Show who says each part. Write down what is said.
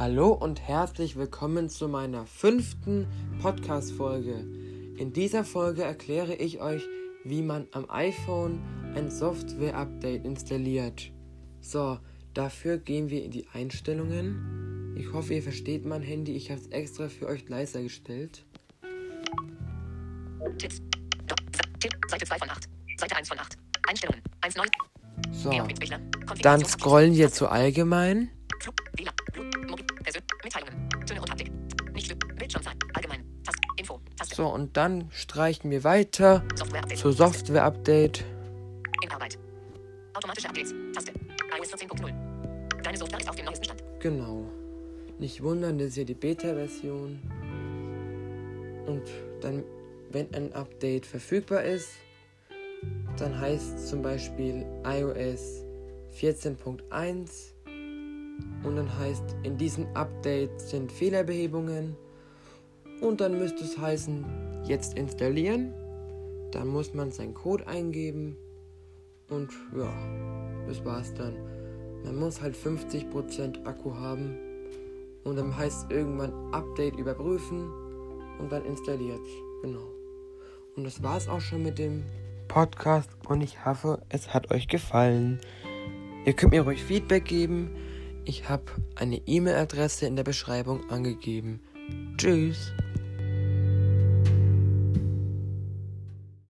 Speaker 1: Hallo und herzlich willkommen zu meiner fünften Podcast-Folge. In dieser Folge erkläre ich euch, wie man am iPhone ein Software-Update installiert. So, dafür gehen wir in die Einstellungen. Ich hoffe, ihr versteht mein Handy. Ich habe es extra für euch leiser gestellt.
Speaker 2: Tipps. Tipp, Seite 2 von 8. Seite 1 von 8. Einstellungen. 1 9.
Speaker 1: So, dann scrollen wir zu allgemein.
Speaker 2: Töne und Haptik. Nicht Bildschirmzeit, allgemein, Taste, Info, Taste.
Speaker 1: So, und dann streichen wir weiter
Speaker 2: Software-Update.
Speaker 1: zu Software-Update.
Speaker 2: In Arbeit. Automatische Updates, Taste. iOS 14.0. Deine Software ist auf dem neuesten Stand.
Speaker 1: Genau. Nicht wundern, das ist ja die Beta-Version. Und dann, wenn ein Update verfügbar ist, dann heißt zum Beispiel iOS 14.1 und dann heißt, in diesem Update sind Fehlerbehebungen und dann müsste es heißen, jetzt installieren. Dann muss man seinen Code eingeben und ja, das war's dann. Man muss halt 50% Akku haben und dann heißt irgendwann Update überprüfen und dann installiert. Genau. Und das war's auch schon mit dem Podcast und ich hoffe, es hat euch gefallen. Ihr könnt mir ruhig Feedback geben. Ich habe eine E-Mail-Adresse in der Beschreibung angegeben. Tschüss.